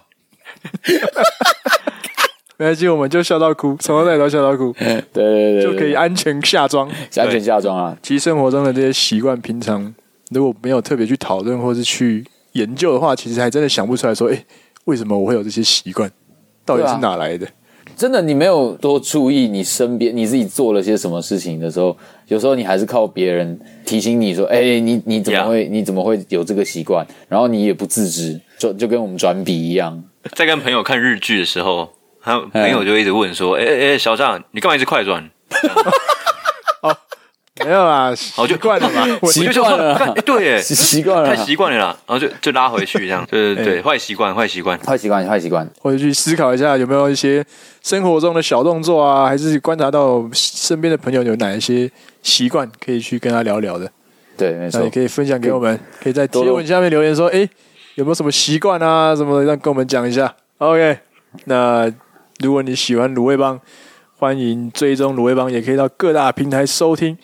[SPEAKER 1] 没关系，我们就笑到哭，从头到尾都笑到哭。
[SPEAKER 2] 对对对，
[SPEAKER 1] 就可以安全下装，
[SPEAKER 2] 安全下装啊。
[SPEAKER 1] 其实生活中的这些习惯，平常。如果没有特别去讨论或是去研究的话，其实还真的想不出来说，哎，为什么我会有这些习惯？到底是哪来的？
[SPEAKER 2] 真的，你没有多注意你身边你自己做了些什么事情的时候，有时候你还是靠别人提醒你说：“哎、欸，你你怎么会 Yeah. 你怎么会有这个习惯？”然后你也不自知，就就跟我们转笔一样。
[SPEAKER 3] 在跟朋友看日剧的时候，他朋友就一直问说：“哎哎哎，小张，你干嘛一直快转？”
[SPEAKER 1] 没有啦，好就惯了嘛，
[SPEAKER 2] 习惯了。
[SPEAKER 3] 哎，对，耶，
[SPEAKER 2] 习惯了，
[SPEAKER 3] 太习惯了啦。然后就就拉回去，这样，对对对，坏习惯，坏习惯，
[SPEAKER 2] 坏习惯，坏习惯。
[SPEAKER 1] 或者去思考一下，有没有一些生活中的小动作啊，还是观察到身边的朋友有哪一些习惯，可以去跟他聊聊的。
[SPEAKER 2] 对，没错，
[SPEAKER 1] 也可以分享给我们，可以在贴文下面留言说，哎，有没有什么习惯啊，什么让跟我们讲一下。OK，那如果你喜欢卤味帮，欢迎追踪卤味帮，也可以到各大平台收听。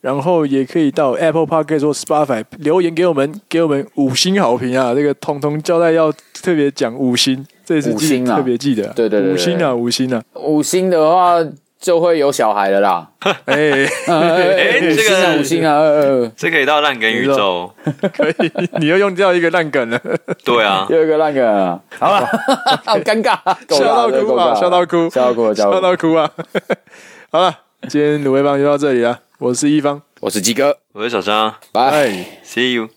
[SPEAKER 1] 然后也可以到 Apple Podcast 或 Spotify 留言给我们，给我们五星好评啊！这个彤彤交代要特别讲五星，这次记得特别记得，
[SPEAKER 2] 对对对，
[SPEAKER 1] 五星啊，五星啊，
[SPEAKER 2] 五星的话就会有小孩了啦！
[SPEAKER 3] 哎 哎，这个
[SPEAKER 2] 五星啊，
[SPEAKER 3] 这可以到烂梗宇宙，
[SPEAKER 1] 可以，你又用掉一个烂梗了，
[SPEAKER 3] 对啊，
[SPEAKER 2] 又一个烂梗，好了，好尴尬，
[SPEAKER 1] 笑到哭啊，笑到哭，
[SPEAKER 2] 笑到哭，
[SPEAKER 1] 笑到哭。啊！好了，今天卤味帮就到这里了。我是一方，
[SPEAKER 2] 我是鸡哥，
[SPEAKER 3] 我是小张，
[SPEAKER 2] 拜
[SPEAKER 3] ，See you。